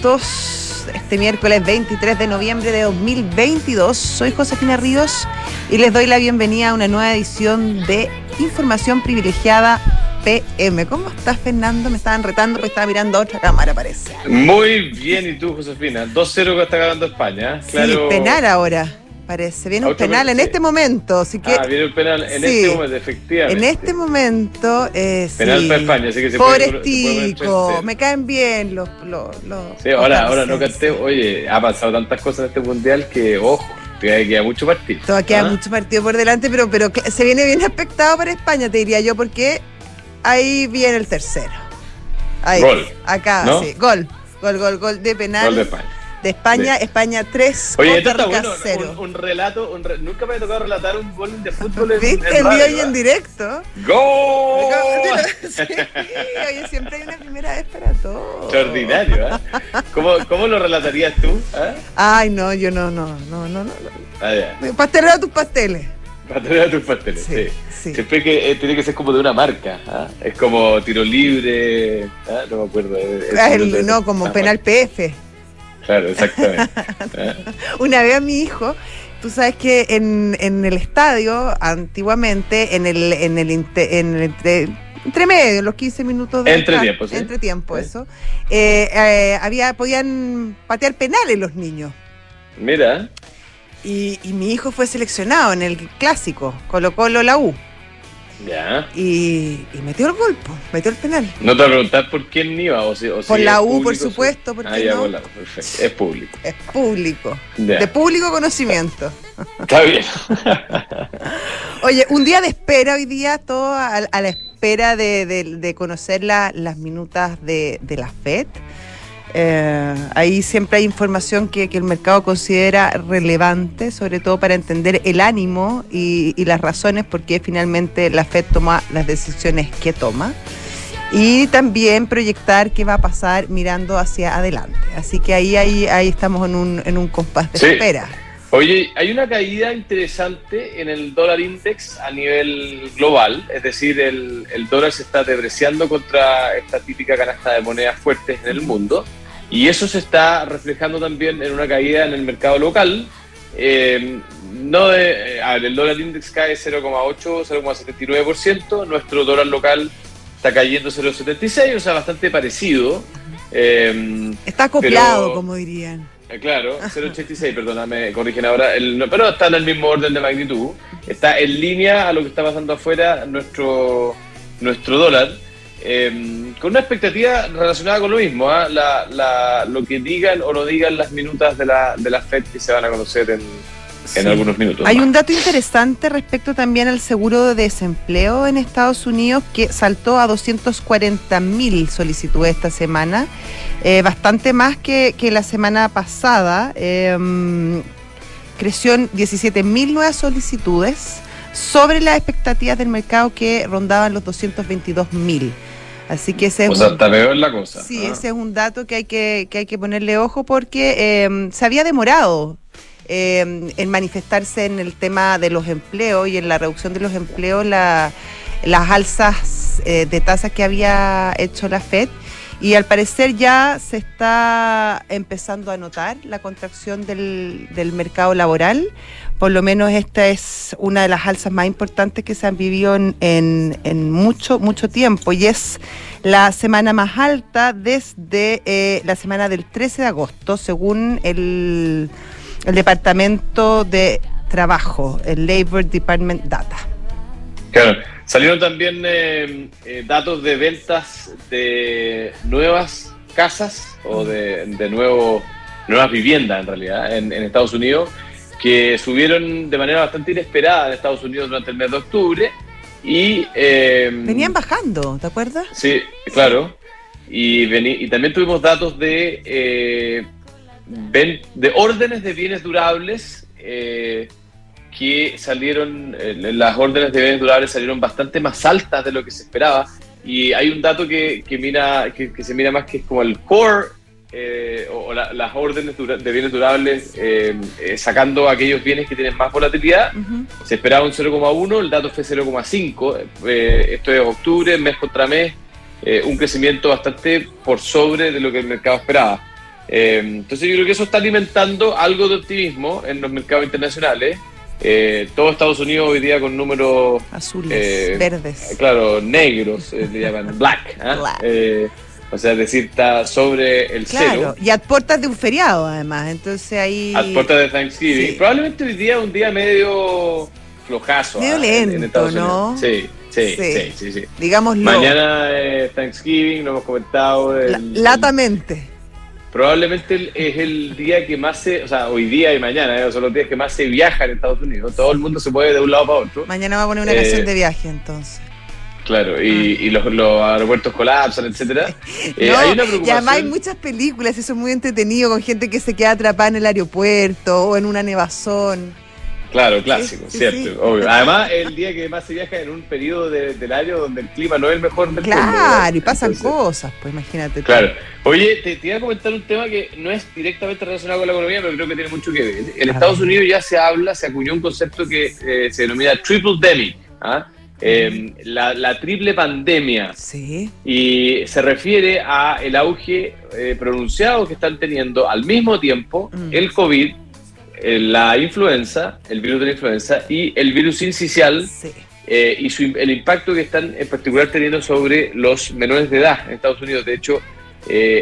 minutos. Este miércoles 23 de noviembre de 2022. Soy Josefina Ríos y les doy la bienvenida a una nueva edición de Información Privilegiada PM. ¿Cómo estás, Fernando? Me estaban retando porque estaba mirando a otra cámara, parece. Muy bien, ¿y tú, Josefina? 2-0 que está ganando España. Sí, penal ahora, parece. Viene un penal en este momento, así que Ah, viene el penal en Sí. este momento, efectivamente. en este momento... Eh, Penal sí. para España, así que se puede- se puede 3-0. me caen bien los... los, los Sí, ahora, ahora no canté. Oye, ha pasado tantas cosas en este mundial que, ojo, queda mucho partido. Todavía queda ¿Ah? mucho partido por delante, pero, pero se viene bien expectado para España, te diría yo, porque ahí viene el tercero. Ahí, Gol, Acá, ¿no? sí. Gol. Gol, gol, gol de penal. Gol de España. De España, Sí. España 3, Oye, esto está bueno. 0. Un, un relato, un re- nunca me ha tocado relatar un gol de fútbol en, ¿Viste en el radio, día y en directo? ¡Gol! Sí, oye, siempre hay una primera vez para todo. Extraordinario, ¿eh? ¿Cómo, ¿Cómo lo relatarías tú? ¿Ah? Ay, no, yo no, no, no, no. no. Ah, ya. Pastelero tus pasteles. Para tener a tus pasteles, Sí, sí. Siempre que eh, tiene que ser como de una marca. ¿ah? Es como tiro libre. ¿ah? No me acuerdo. es- es Ah, el- no, como penal PF. Claro, exactamente. Una vez a mi hijo, tú sabes que en, en el estadio, antiguamente, en el, en el, inte- en el entre, entremedio, los 15 minutos de Entretiempo, sí. entretiempo, Sí. eso, eh, eh, había, podían patear penales los niños. Mira, Y, y mi hijo fue seleccionado en el clásico, Colo Colo la U, ya. y, y metió el gol, po, metió el penal. No te voy a preguntar por quién iba o si, o Por la U, público, por supuesto, ¿por Ah, ya, no? la perfecto. Es público. Es público, Ya. de público conocimiento. Está bien. Oye, un día de espera hoy día, todo a, a la espera de, de- de conocer la- las minutas de, de la FED. Eh, ahí siempre hay información que, que el mercado considera relevante, sobre todo para entender el ánimo y, y las razones por qué finalmente la FED toma las decisiones que toma. Y también proyectar qué va a pasar mirando hacia adelante. Así que ahí, ahí, ahí estamos en un, en un compás de Sí. espera. Oye, hay una caída interesante en el dólar index a nivel global, es decir, el, el dólar se está depreciando contra esta típica canasta de monedas fuertes en el mundo y eso se está reflejando también en una caída en el mercado local. Eh, no de, eh, el dólar index cae 0,8, 0,79%, nuestro dólar local está cayendo 0,76, o sea, bastante parecido. Eh, Está acoplado, Pero- como dirían. Claro, 0.86, perdóname, corrigen ahora, el- no, pero está en el mismo orden de magnitud, está en línea a lo que está pasando afuera nuestro, nuestro dólar, eh, con una expectativa relacionada con lo mismo, ¿ah? la, la- lo que digan o no digan las minutas de la, de la FED que se van a conocer en, algunos minutos. Hay más. un dato interesante respecto también al seguro de desempleo en Estados Unidos que saltó a 240 mil solicitudes esta semana, eh, bastante más que, que la semana pasada. eh, creció en 17 mil nuevas solicitudes sobre las expectativas del mercado que rondaban los 222 mil. Así que ese es O sea, un- está peor la cosa. Sí, ¿ah? ese es un dato que hay que, que hay que ponerle ojo porque eh, se había demorado eh, en manifestarse en el tema de los empleos y en la reducción de los empleos la- las alzas eh, de tasas que había hecho la Fed. Y al parecer ya se está empezando a notar la contracción del, del mercado laboral. Por lo menos esta es una de las alzas más importantes que se han vivido en, en- mucho, mucho tiempo. Y es la semana más alta desde eh, la semana del 13 de agosto, según el, el Departamento de Trabajo, el Labor Department Data. Claro, salieron también eh, eh, datos de ventas de nuevas casas o de, de nuevo, nuevas viviendas en realidad en Estados Unidos que subieron de manera bastante inesperada en Estados Unidos durante el mes de octubre y eh, Venían bajando, ¿te acuerdas? Sí, claro. Y, veni- y también tuvimos datos de, eh, ven- de órdenes de bienes durables eh, que salieron, eh, las órdenes de bienes durables salieron bastante más altas de lo que se esperaba. Y hay un dato que, que mira, que, que se mira más que es como el core eh, o, las órdenes de bienes durables eh, eh, sacando aquellos bienes que tienen más volatilidad. Se esperaba un 0,1, el dato fue 0,5. esto es octubre, mes contra mes, un crecimiento bastante por sobre de lo que el mercado esperaba. entonces yo creo que eso está alimentando algo de optimismo en los mercados internacionales. todo Estados Unidos hoy día con números azules, verdes. Claro, negros, le llaman black. ¿ah? black. O sea, decir, está sobre el claro, y a puertas de un feriado, además. Entonces ahí. A puertas de Thanksgiving. Probablemente hoy día un día medio flojazo. Medio ¿ah? lento, ¿no? Sí, sí, sí, sí, sí, Digámoslo. Mañana es Thanksgiving, lo hemos comentado. latamente. probablemente es el día que más se. O sea, hoy día y mañana, ¿eh? son los días que más se viaja en Estados Unidos. Todo el mundo se mueve de un lado para otro. Mañana va a poner una canción eh, de viaje, entonces. Claro, y, ah. los, aeropuertos colapsan, etcétera. Eh, hay una preocupación. Y además hay muchas películas, eso es muy entretenido, con gente que se queda atrapada en el aeropuerto o en una nevazón. Claro, clásico, cierto, obvio. Además, el día que más se viaja en un periodo del año donde el clima no es el mejor del claro, mundo. Claro, y pasan cosas, pues imagínate. Claro. Oye, te, iba a comentar un tema que no es directamente relacionado con la economía, pero creo que tiene mucho que ver. En Estados Unidos ya se habla, se acuñó un concepto que eh, se denomina triple demi. ¿ah? Em, la, triple pandemia. Sí. Y se refiere a el auge eh, pronunciado que están teniendo al mismo tiempo mm. el COVID, eh, la influenza, el virus de la influenza y el virus incisional eh, y el impacto que están en particular teniendo sobre los menores de edad en Estados Unidos. De hecho,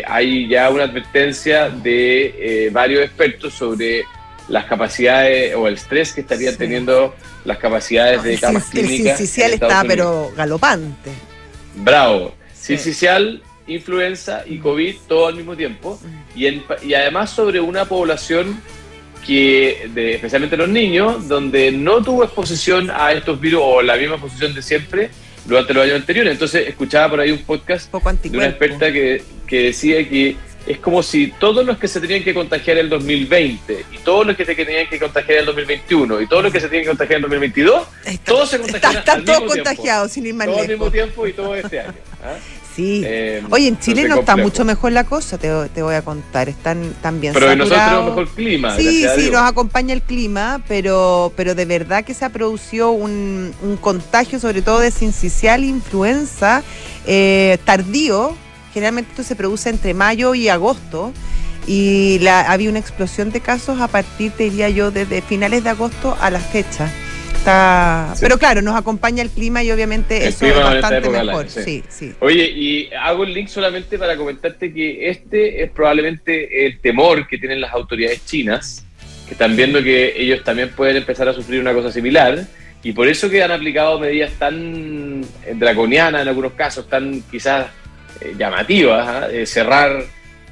hay ya una advertencia de varios expertos sobre las capacidades o el estrés que estarían teniendo las capacidades de camas clínicas. El está, pero galopante. Bravo. Sincicial, influenza y COVID todo al mismo tiempo. Y, y además sobre una población que, de, especialmente los niños, donde no tuvo exposición a estos virus o la misma exposición de siempre durante los años anteriores. Entonces escuchaba por ahí un podcast de una experta que, que decía que es como si todos los que se tenían que contagiar en el 2020 y todos los que se tenían que contagiar en el 2021 y todos los que se tienen que contagiar en el 2022, todos se contagiaron Están todos contagiados, sin ir más Todo al mismo tiempo y todo este año. ¿ah? Sí. Eh, Oye, en Chile no está mucho mejor la cosa, te, te voy a contar. Están también Pero nosotros tenemos mejor clima. Sí, sí, nos acompaña el clima, pero, pero de verdad que se ha producido un, un contagio, sobre todo de sincicial influenza eh, tardío, generalmente esto se produce entre mayo y agosto y la, había una explosión de casos a partir, te diría yo, desde finales de agosto a la fecha. Está... Pero claro, nos acompaña el clima y obviamente eso es bastante mejor. Sí. Sí, Oye, y hago el link solamente para comentarte que este es probablemente el temor que tienen las autoridades chinas, que están viendo que ellos también pueden empezar a sufrir una cosa similar. Y por eso que han aplicado medidas tan draconianas en algunos casos, tan quizás eh, llamativas, ¿ah? cerrar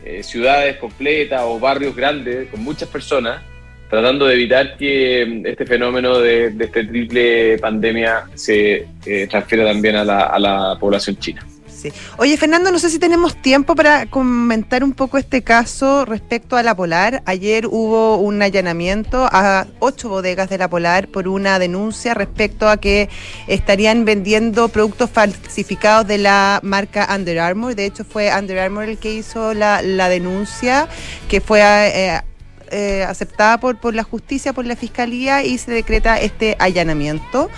eh, ciudades completas o barrios grandes con muchas personas, tratando de evitar que mm, este fenómeno de, de este triple pandemia se eh, transfiera también a la población china. Oye, Fernando, no sé si tenemos tiempo para comentar un poco este caso respecto a la Polar. Ayer hubo un allanamiento a ocho bodegas de la Polar por una denuncia respecto a que estarían vendiendo productos falsificados de la marca Under Armour. De hecho, fue Under Armour el que hizo la, denuncia, que fue... Eh, eh, aceptada por, por la justicia, por la fiscalía y se decreta este allanamiento.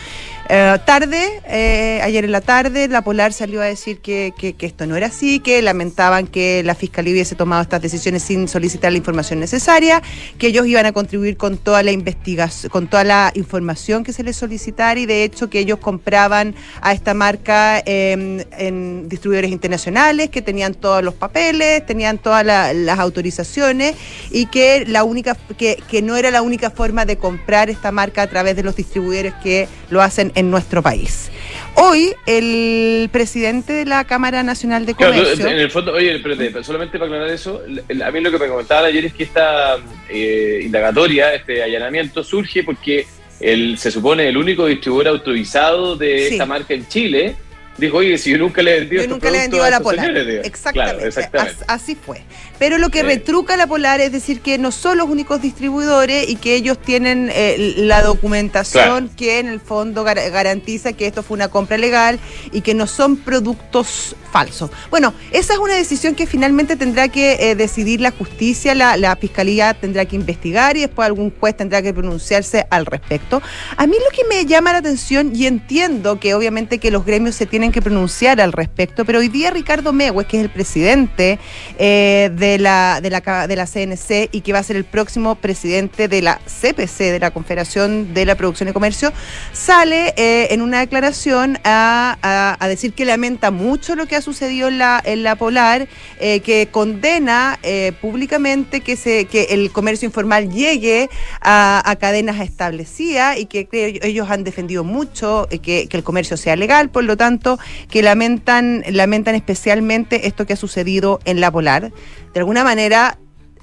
Eh, tarde, eh, ayer en la tarde, la Polar salió a decir que, esto no era así, que lamentaban que la Fiscalía hubiese tomado estas decisiones sin solicitar la información necesaria, que ellos iban a contribuir con toda la investigación, con toda la información que se les solicitara y de hecho que ellos compraban a esta marca en distribuidores internacionales, que tenían todos los papeles, tenían todas las autorizaciones y que la única, que no era la única forma de comprar esta marca a través de los distribuidores que lo hacen en nuestro país. Hoy, el presidente de la Cámara Nacional de Comercio. en el fondo, oye, espérate, solamente para aclarar eso, a mí lo que me comentaban ayer es que esta eh, indagatoria, este allanamiento, surge porque el, se supone el único distribuidor autorizado de esta marca en Chile dijo, oye, si yo nunca le he vendido, yo nunca le he vendido a, la Polar. exactamente. así fue. Pero lo que retruca la Polar es decir que no son los únicos distribuidores y que ellos tienen eh, la documentación que en el fondo garantiza que esto fue una compra legal y que no son productos falso. Bueno, esa es una decisión que finalmente tendrá que eh, decidir la justicia, la, la, fiscalía tendrá que investigar y después algún juez tendrá que pronunciarse al respecto. A mí lo que me llama la atención, y entiendo que obviamente que los gremios se tienen que pronunciar al respecto, pero hoy día Ricardo Mehues, que es el presidente eh, de, la, de, la, de la CNC y que va a ser el próximo presidente de la CPC, de la Confederación de la Producción y Comercio, sale eh, en una declaración a, a, decir que lamenta mucho lo que ha sucedido en la, en la Polar, eh, que condena eh, públicamente que, se, que el comercio informal llegue a, a cadenas establecidas y que, ellos han defendido mucho que, que, el comercio sea legal, por lo tanto, que lamentan, lamentan especialmente esto que ha sucedido en la Polar. De alguna manera,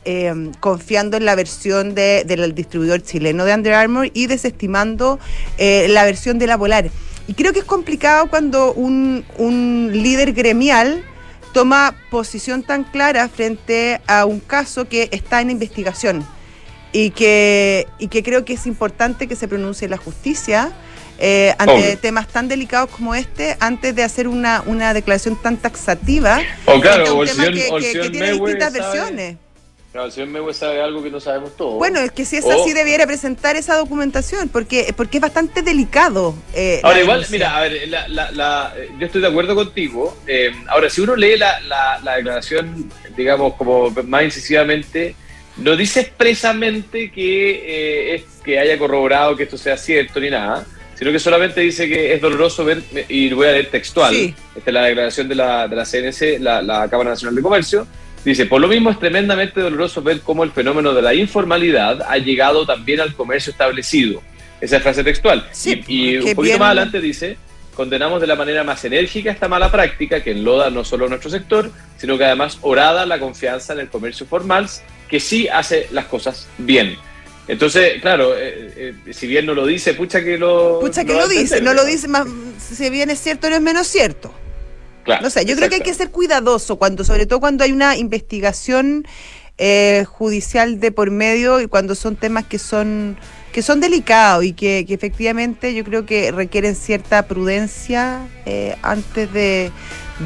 eh, confiando en la versión de, del distribuidor chileno de Under Armour y desestimando eh, la versión de la Polar. Y creo que es complicado cuando un, un líder gremial toma posición tan clara frente a un caso que está en investigación y que, y que creo que es importante que se pronuncie la justicia. Eh, ante Obvio. temas tan delicados como este, antes de hacer una, una declaración tan taxativa, o claro, un o tema señor, que, o que, que señor tiene distintas sabe- versiones. Claro, el señor sabe algo que no sabemos todos. Bueno, es que si es O- así debiera presentar esa documentación, porque, porque es bastante delicado. eh, Ahora, igual, mira, a ver, la, la- la- eh, yo estoy de acuerdo contigo. Eh, ahora, si uno lee la, la- la declaración, digamos, como más incisivamente, no dice expresamente que, eh, es, que haya corroborado que esto sea cierto ni nada, sino que solamente dice que es doloroso ver, y voy a leer textual, Sí. esta es la declaración de la, de la CNC, la, la Cámara Nacional de Comercio, Dice, por lo mismo es tremendamente doloroso ver cómo el fenómeno de la informalidad ha llegado también al comercio establecido. Esa es frase textual. Sí, y y un poquito bien- más adelante dice, condenamos de la manera más enérgica esta mala práctica que enloda no solo nuestro sector, sino que además orada la confianza en el comercio formal, que sí hace las cosas bien. Entonces, claro, eh, eh, si bien no lo dice, pucha que lo... Pucha que lo dice, no lo dice más, si bien es cierto, no es menos cierto. Claro, No sé, yo creo que hay que ser cuidadoso cuando, sobre todo cuando hay una investigación eh, judicial de por medio y cuando son temas que son que son delicados y que, que efectivamente yo creo que requieren cierta prudencia eh, antes de,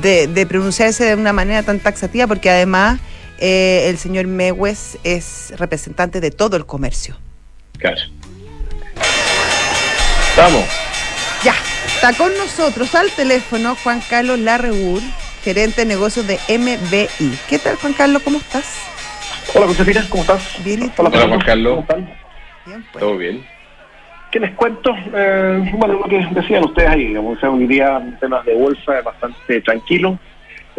de- de pronunciarse de una manera tan taxativa, porque además eh, el señor Mewes es representante de todo el comercio. Claro. Vamos. Ya, está con nosotros al teléfono Juan Carlos Larreur, gerente de negocios de MBI. ¿Qué tal, Juan Carlos? ¿Cómo estás? Hola Josefina, ¿cómo estás? Bien, ¿y tú? Hola, Juan Carlos. ¿Cómo están? Bien, pues. Todo bien. ¿Qué les cuento? Eh, bueno, lo que decían ustedes ahí, digamos, o sea, hoy día en temas de bolsa es bastante tranquilo.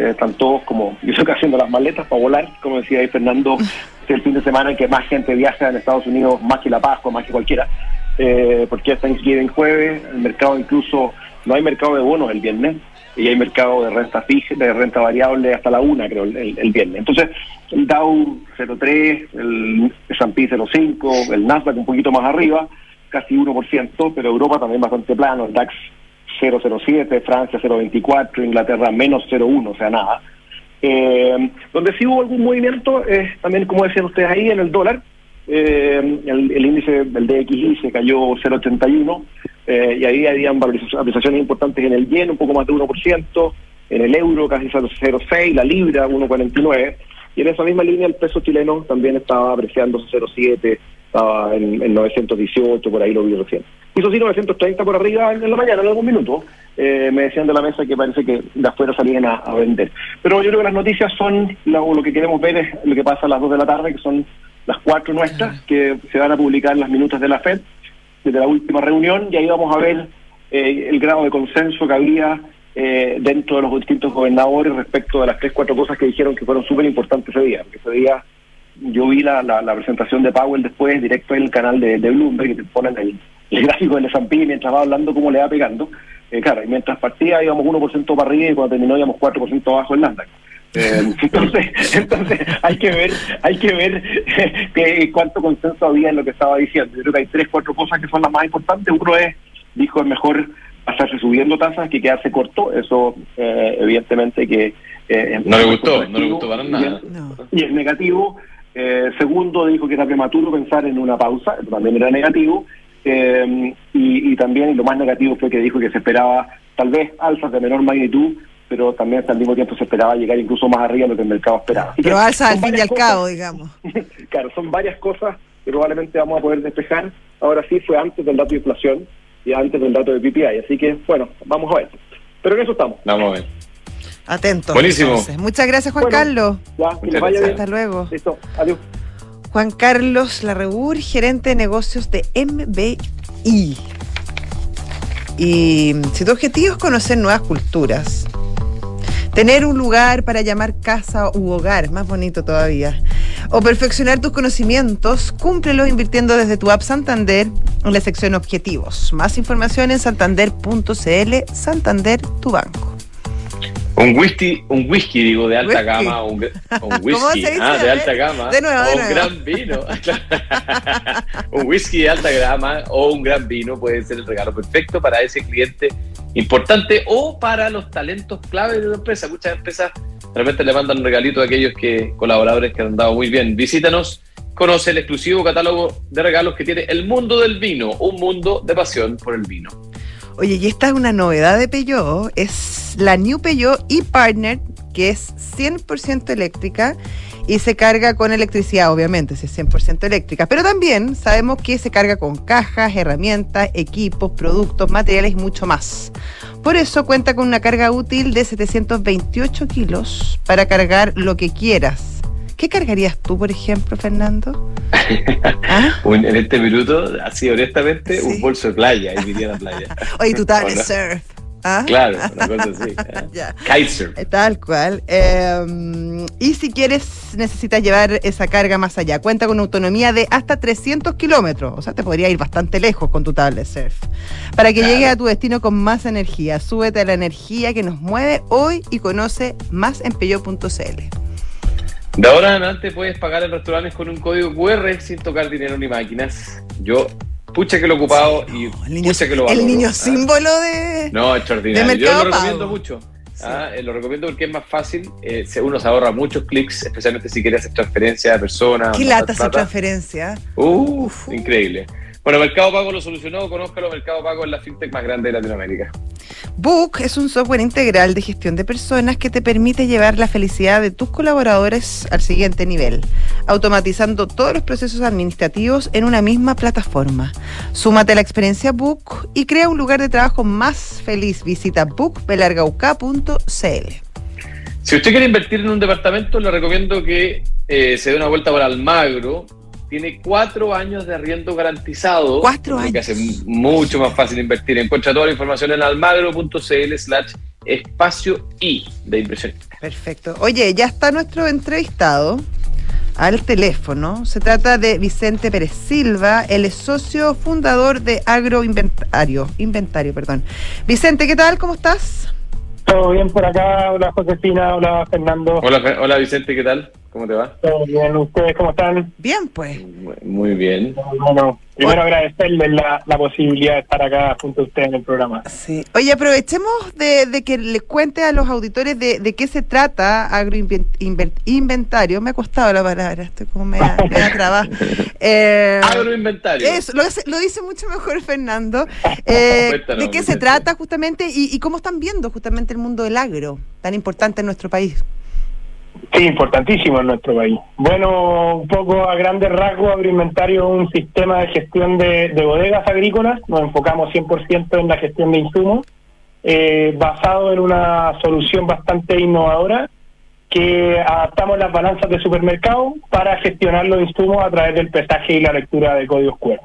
Eh, están todos como, yo estoy haciendo las maletas para volar, como decía ahí Fernando, es el fin de semana en que más gente viaja en Estados Unidos, más que la Pascua, más que cualquiera, eh, porque es Thanksgiving jueves, el mercado incluso, no hay mercado de bonos el viernes, y hay mercado de renta fija, de renta variable hasta la una, creo, el, el- el viernes. Entonces, el Dow 0,3, el S&P 0,5, el Nasdaq un poquito más arriba, casi 1%, pero Europa también bastante plano, el DAX 0,07, Francia 0,24, Inglaterra menos 0,1, o sea, nada. Eh, donde sí hubo algún movimiento, es también, como decían ustedes ahí, en el dólar. Eh, el, índice del DXY se cayó 0,81 eh, y ahí habían valorizaciones importantes en el yen, un poco más de 1%, en el euro casi 0,06, la libra 1,49 y en esa misma línea el peso chileno también estaba apreciándose 0,7, estaba en, en 918, por ahí lo vi recién. Hizo sí 930 por arriba en la mañana, en algún minuto. Eh, me decían de la mesa que parece que de afuera salían a, a vender. Pero yo creo que las noticias son, lo, lo que queremos ver es lo que pasa a las 2 de la tarde, que son las cuatro nuestras, que se van a publicar en las minutas de la FED, desde la última reunión, y ahí vamos a ver eh, el grado de consenso que había eh, dentro de los distintos gobernadores respecto de las tres, cuatro cosas que dijeron que fueron súper importantes ese día. Porque ese día yo vi la, la, la presentación de Powell después, directo en el canal de, de Bloomberg, que te ponen el, el gráfico del S&P mientras va hablando cómo le va pegando. Eh, claro, y mientras partía íbamos 1% para arriba y cuando terminó íbamos 4% abajo el Nasdaq. Eh, entonces, entonces hay que ver, hay que ver que, cuánto consenso había en lo que estaba diciendo. Yo creo que hay tres, cuatro cosas que son las más importantes. Uno es, dijo, es mejor pasarse subiendo tasas que quedarse corto. Eso, eh, evidentemente, que eh, No le gustó, no le gustó para nada. No. Y es negativo. Eh, segundo, dijo que era prematuro pensar en una pausa, eso también era negativo. Eh, y, y también, y lo más negativo fue que dijo que se esperaba tal vez alzas de menor magnitud pero también al mismo tiempo se esperaba llegar incluso más arriba de lo que el mercado esperaba. pero alza al fin y al cabo, digamos. claro, son varias cosas que probablemente vamos a poder despejar. Ahora sí, fue antes del dato de inflación y antes del dato de PPI, así que bueno, vamos a ver. Pero en eso estamos. Vamos a ver. Atentos. Buenísimo. Muchas gracias, Juan Carlos. Ya, que les vaya bien. Hasta luego. Listo, adiós. Juan Carlos Larrebur, gerente de negocios de MBI. Y si tu objetivo es conocer nuevas culturas, tener un lugar para llamar casa u hogar, más bonito todavía, o perfeccionar tus conocimientos, cúmplelo invirtiendo desde tu app Santander en la sección Objetivos. Más información en santander.cl, Santander, tu banco. Un whisky, un whisky digo, de alta gama, un, un whisky ah, de alta gama, de nuevo, o de un gran vino. un whisky de alta gama o un gran vino puede ser el regalo perfecto para ese cliente importante o para los talentos clave de la empresa. Muchas empresas realmente le mandan un regalito a aquellos que colaboradores que han dado muy bien. Visítanos, conoce el exclusivo catálogo de regalos que tiene el mundo del vino, un mundo de pasión por el vino. Oye, y esta es una novedad de Peugeot, es la New Peugeot e-Partner, que es 100% eléctrica y se carga con electricidad, obviamente, si es 100% eléctrica, pero también sabemos que se carga con cajas, herramientas, equipos, productos, materiales y mucho más. Por eso cuenta con una carga útil de 728 kilos para cargar lo que quieras ¿Qué cargarías tú, por ejemplo, Fernando? ¿Ah? en este minuto, así honestamente, un bolso de playa, y iría a la playa. Oye, tú tablet no? surf. ¿Ah? Claro, una cosa así. Kitesurf. Eh, tal cual. Eh, y si quieres, necesitas llevar esa carga más allá. Cuenta con autonomía de hasta 300 kilómetros. O sea, te podría ir bastante lejos con tu tablet surf. Para que llegues a tu destino con más energía. Súbete a la energía que nos mueve hoy y conoce más en peyo.cl. De ahora en adelante puedes pagar en restaurantes con un código QR sin tocar dinero ni máquinas. Yo, pucha que lo he ocupado y pucha que lo valoro. El niño ah. símbolo de. No, extraordinario. Yo lo recomiendo mucho. Ah, eh, lo recomiendo porque es más fácil. Eh, uno se ahorra muchos clics, especialmente si quieres hacer transferencia de personas. ¿Qué lata hacer transferencia? Uf, increíble. Bueno, Mercado Pago lo solucionó, conózcalo, Mercado Pago es la fintech más grande de Latinoamérica. Book es un software integral de gestión de personas que te permite llevar la felicidad de tus colaboradores al siguiente nivel, automatizando todos los procesos administrativos en una misma plataforma. Súmate a la experiencia Book y crea un lugar de trabajo más feliz. Visita bookbelargauca.cl. Si usted quiere invertir en un departamento, le recomiendo que eh, se dé una vuelta por Almagro tiene cuatro años de arriendo garantizado. Cuatro años. Que hace mucho más fácil invertir. Encuentra toda la información en almagro.cl slash espacio y de inversión. Perfecto. Oye, ya está nuestro entrevistado al teléfono. Se trata de Vicente Pérez Silva, el socio fundador de Agroinventario. Inventario, perdón. Vicente, ¿qué tal? ¿Cómo estás? Todo bien por acá. Hola Josefina, hola Fernando. Hola, hola Vicente, ¿qué tal? ¿Cómo te va? Todo bien, ¿ustedes cómo están? Bien, pues. Muy bien. Bueno, primero agradecerles la, la, posibilidad de estar acá junto a ustedes en el programa. Sí. Oye, aprovechemos de, de que les cuente a los auditores de, de qué se trata agroinventario. Me ha costado la palabra, estoy como me ha trabado. Eh, agroinventario. Eso, lo, lo, dice mucho mejor Fernando. Eh, ¿De qué se trata justamente y, y cómo están viendo justamente el mundo del agro, tan importante en nuestro país? Sí, importantísimo en nuestro país. Bueno, un poco a grandes rasgos, agroinventario es un sistema de gestión de, bodegas agrícolas. Nos enfocamos 100% en la gestión de insumos, eh, basado en una solución bastante innovadora que adaptamos las balanzas de supermercado para gestionar los insumos a través del pesaje y la lectura de códigos QR.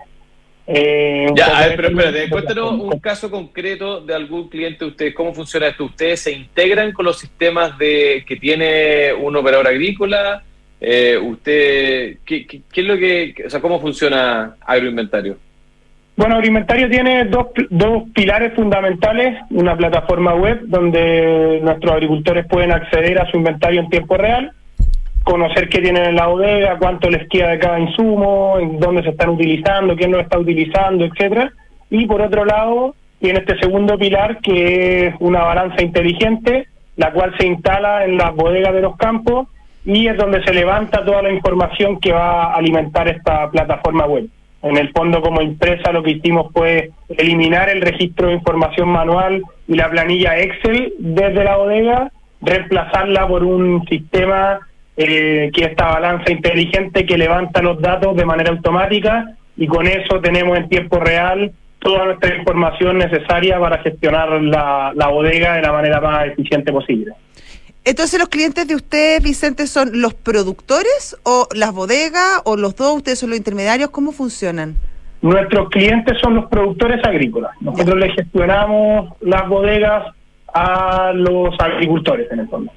Eh, ya, a ver, pero espérate, cuéntanos un caso concreto de algún cliente de ustedes. ¿Cómo funciona esto? ¿Ustedes se integran con los sistemas de que tiene un operador agrícola? Eh, ¿Usted qué, qué, es lo que, o sea, cómo funciona agroinventario? Bueno, Agroinventario tiene dos, dos pilares fundamentales, una plataforma web donde nuestros agricultores pueden acceder a su inventario en tiempo real conocer qué tienen en la bodega, cuánto les queda de cada insumo, en dónde se están utilizando, quién lo está utilizando, etcétera. Y por otro lado, tiene este segundo pilar que es una balanza inteligente, la cual se instala en las bodegas de los campos y es donde se levanta toda la información que va a alimentar esta plataforma web. En el fondo, como empresa, lo que hicimos fue eliminar el registro de información manual y la planilla Excel desde la bodega, reemplazarla por un sistema eh, que es esta balanza inteligente que levanta los datos de manera automática y con eso tenemos en tiempo real toda nuestra información necesaria para gestionar la, la bodega de la manera más eficiente posible. Entonces, ¿los clientes de ustedes, Vicente, son los productores o las bodegas o los dos? ¿Ustedes son los intermediarios? ¿Cómo funcionan? Nuestros clientes son los productores agrícolas. Nosotros les gestionamos las bodegas a los agricultores, en el fondo.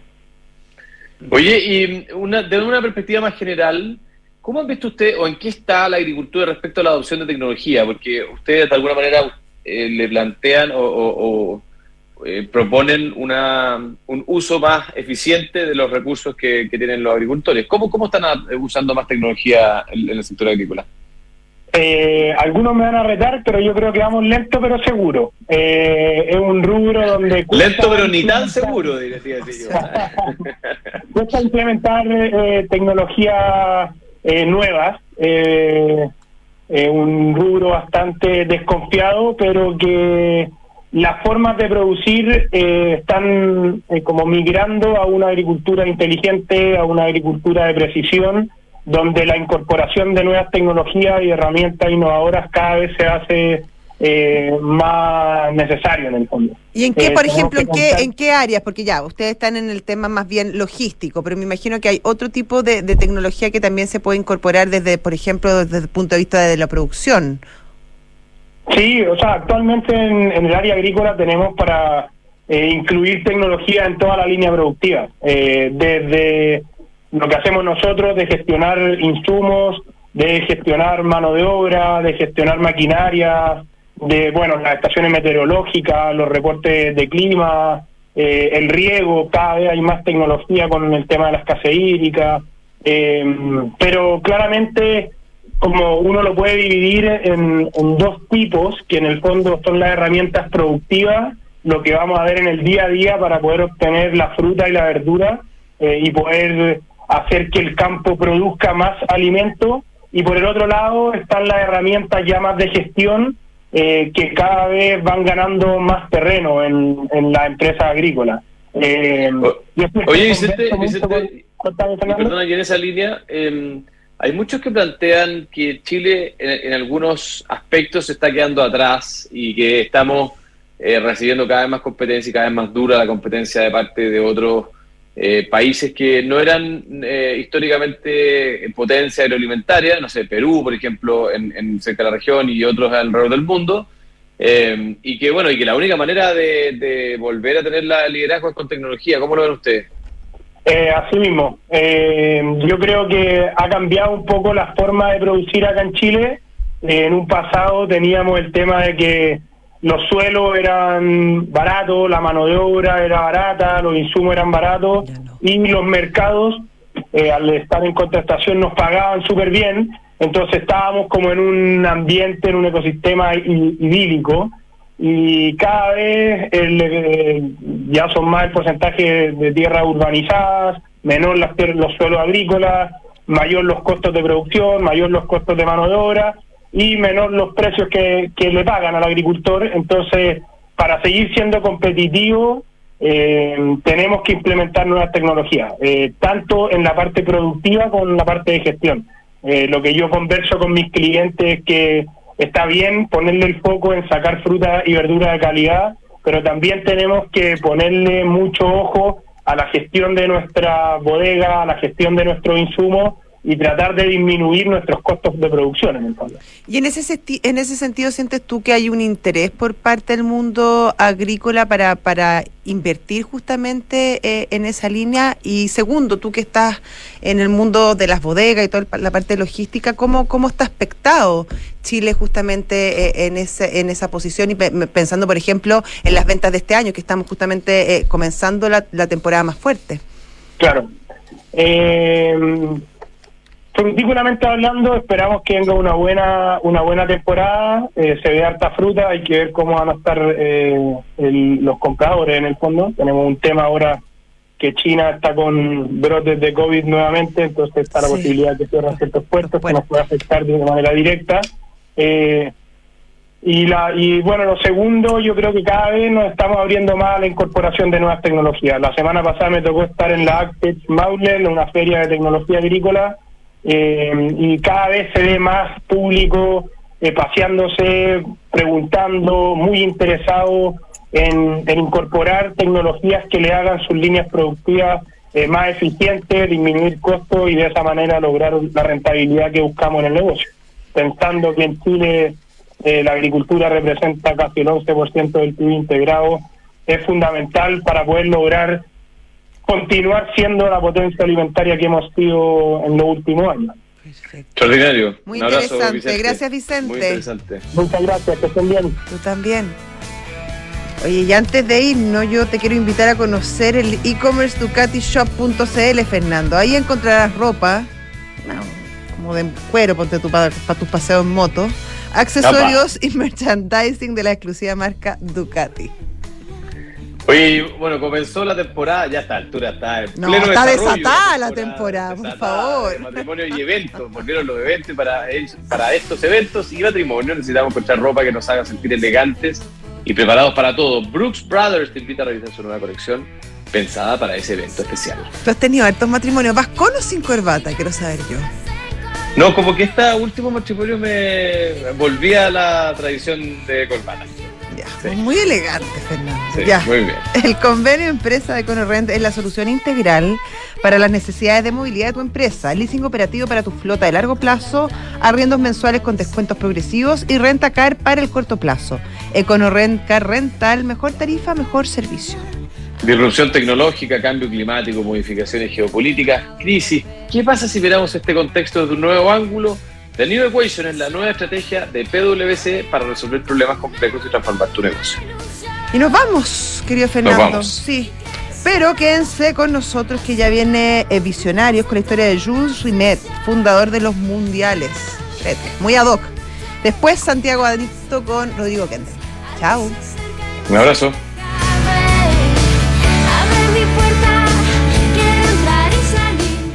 Oye, y una, de una perspectiva más general, ¿cómo han visto usted o en qué está la agricultura respecto a la adopción de tecnología? Porque ustedes de alguna manera eh, le plantean o eh, proponen una, un uso más eficiente de los recursos que, tienen los agricultores. ¿Cómo, cómo están usando más tecnología en, el sector agrícola? Eh, algunos me van a retar, pero yo creo que vamos lento pero seguro. Eh, es un rubro donde... Lento pero ni tan seguro, diría yo. cuesta implementar tecnologías nuevas. un rubro bastante desconfiado, pero que las formas de producir eh, están eh, como migrando a una agricultura inteligente, a una agricultura de precisión, donde la incorporación de nuevas tecnologías y herramientas innovadoras cada vez se hace eh, más necesario en el fondo. ¿Y en qué, por ejemplo, en qué, en qué áreas? Porque ya, ustedes están en el tema más bien logístico, pero me imagino que hay otro tipo de, de tecnología que también se puede incorporar desde, por ejemplo, desde el punto de vista de la producción. Sí, o sea, actualmente en, el área agrícola tenemos para eh, incluir tecnología en toda la línea productiva, eh, desde lo que hacemos nosotros de gestionar insumos, de gestionar mano de obra, de gestionar maquinaria, de, bueno, las estaciones meteorológicas, los reportes de clima, eh, el riego, cada vez hay más tecnología con el tema de la escasez hídrica, pero claramente como uno lo puede dividir en, dos tipos, que en el fondo son las herramientas productivas, lo que vamos a ver en el día a día para poder obtener la fruta y la verdura eh, y poder hacer que el campo produzca más alimento. Y por el otro lado están las herramientas ya más de gestión, eh, que cada vez van ganando más terreno en, en la empresa agrícola. Eh, Oye, Vicente, Vicente perdona, y en esa línea... Eh, hay muchos que plantean que Chile en, algunos aspectos se está quedando atrás y que estamos eh, recibiendo cada vez más competencia y cada vez más dura la competencia de parte de otros eh, países que no eran eh, históricamente potencia agroalimentaria, no sé, Perú, por ejemplo, en, cerca de la región y otros alrededor del mundo. y que bueno, y que la única manera de, de volver a tener la liderazgo es con tecnología. ¿Cómo lo ven ustedes? Eh, así mismo. Eh, yo creo que ha cambiado un poco la forma de producir acá en Chile. Eh, en un pasado teníamos el tema de que los suelos eran baratos, la mano de obra era barata, los insumos eran baratos y los mercados, al estar en contratación, nos pagaban súper bien. Entonces estábamos como en un ambiente, en un ecosistema idílico y cada vez el, ya son más el porcentaje de tierras urbanizadas, menor las, los suelos agrícolas, mayor los costos de producción, mayor los costos de mano de obra y menor los precios que, que le pagan al agricultor. Entonces, para seguir siendo competitivo, eh, tenemos que implementar nuevas tecnologías, eh, tanto en la parte productiva como en la parte de gestión. Eh, lo que yo converso con mis clientes es que está bien ponerle el foco en sacar fruta y verdura de calidad, pero también tenemos que ponerle mucho ojo a la gestión de nuestra bodega, a la gestión de nuestros insumos y tratar de disminuir nuestros costos de producción en el fondo. Y en ese en ese sentido sientes tú que hay un interés por parte del mundo agrícola para para invertir justamente eh, en esa línea y segundo, tú que estás en el mundo de las bodegas y toda la parte logística, ¿cómo cómo está aspectado Chile justamente eh, en ese en esa posición y pensando por ejemplo en las ventas de este año que estamos justamente eh, comenzando la, la temporada más fuerte? Claro. Frutícolamente hablando, esperamos que venga una buena una buena temporada, eh, se ve harta fruta, hay que ver cómo van a estar eh, los compradores en el fondo. Tenemos un tema ahora que China está con brotes de COVID nuevamente, entonces está la posibilidad de que cierren ciertos puertos que nos pueda afectar de una manera directa. Eh, y, la, y bueno, lo segundo, yo creo que cada vez nos estamos abriendo más a la incorporación de nuevas tecnologías. La semana pasada me tocó estar en la Actex Maule, una feria de tecnología agrícola, eh, y cada vez se ve más público eh, paseándose, preguntando, muy interesado en, incorporar tecnologías que le hagan sus líneas productivas eh, más eficientes, disminuir costos y de esa manera lograr la rentabilidad que buscamos en el negocio. Pensando que en Chile eh, la agricultura representa casi el 11% del PIB integrado, es fundamental para poder lograr continuar siendo la potencia alimentaria que hemos sido en los últimos años. Extraordinario. Muy interesante. Gracias, Vicente. Muy interesante. Muchas gracias. Que estén bien. Tú también. Oye, y antes de irnos, yo te quiero invitar a conocer el e-commerce ducatishop.cl, Fernando. Ahí encontrarás ropa, como de cuero, ponte tu para, tus paseos en moto, accesorios y merchandising de la exclusiva marca Ducati. Oye, bueno, comenzó la temporada, ya a esta altura está en no, está desatada la temporada, por favor. Matrimonio y eventos, volvieron los eventos para, para estos eventos y matrimonio necesitamos encontrar ropa que nos haga sentir elegantes y preparados para todo. Brooks Brothers te invita a realizar su nueva colección pensada para ese evento especial. ¿Tú has tenido hartos matrimonios? ¿Vas con o sin corbata? Quiero saber yo. No, como que este último matrimonio me volví a la tradición de corbata. Muy elegante, Fernando. Muy bien. El convenio empresa de EconoRent es la solución integral para las necesidades de movilidad de tu empresa. Leasing operativo para tu flota de largo plazo, arriendos mensuales con descuentos progresivos y renta car para el corto plazo. EconoRent Car Rental, mejor tarifa, mejor servicio. Disrupción tecnológica, cambio climático, modificaciones geopolíticas, crisis. ¿Qué pasa si miramos este contexto desde un nuevo ángulo? The New Equation es la nueva estrategia de PwC para resolver problemas complejos y transformar tu negocio. Y nos vamos, querido Fernando. Nos vamos. Sí. Pero quédense con nosotros que ya viene eh, Visionarios con la historia de Jules Rimet, fundador de los Mundiales. Muy ad hoc. Después Santiago Adicto con Rodrigo Kendall. Chao. Un abrazo.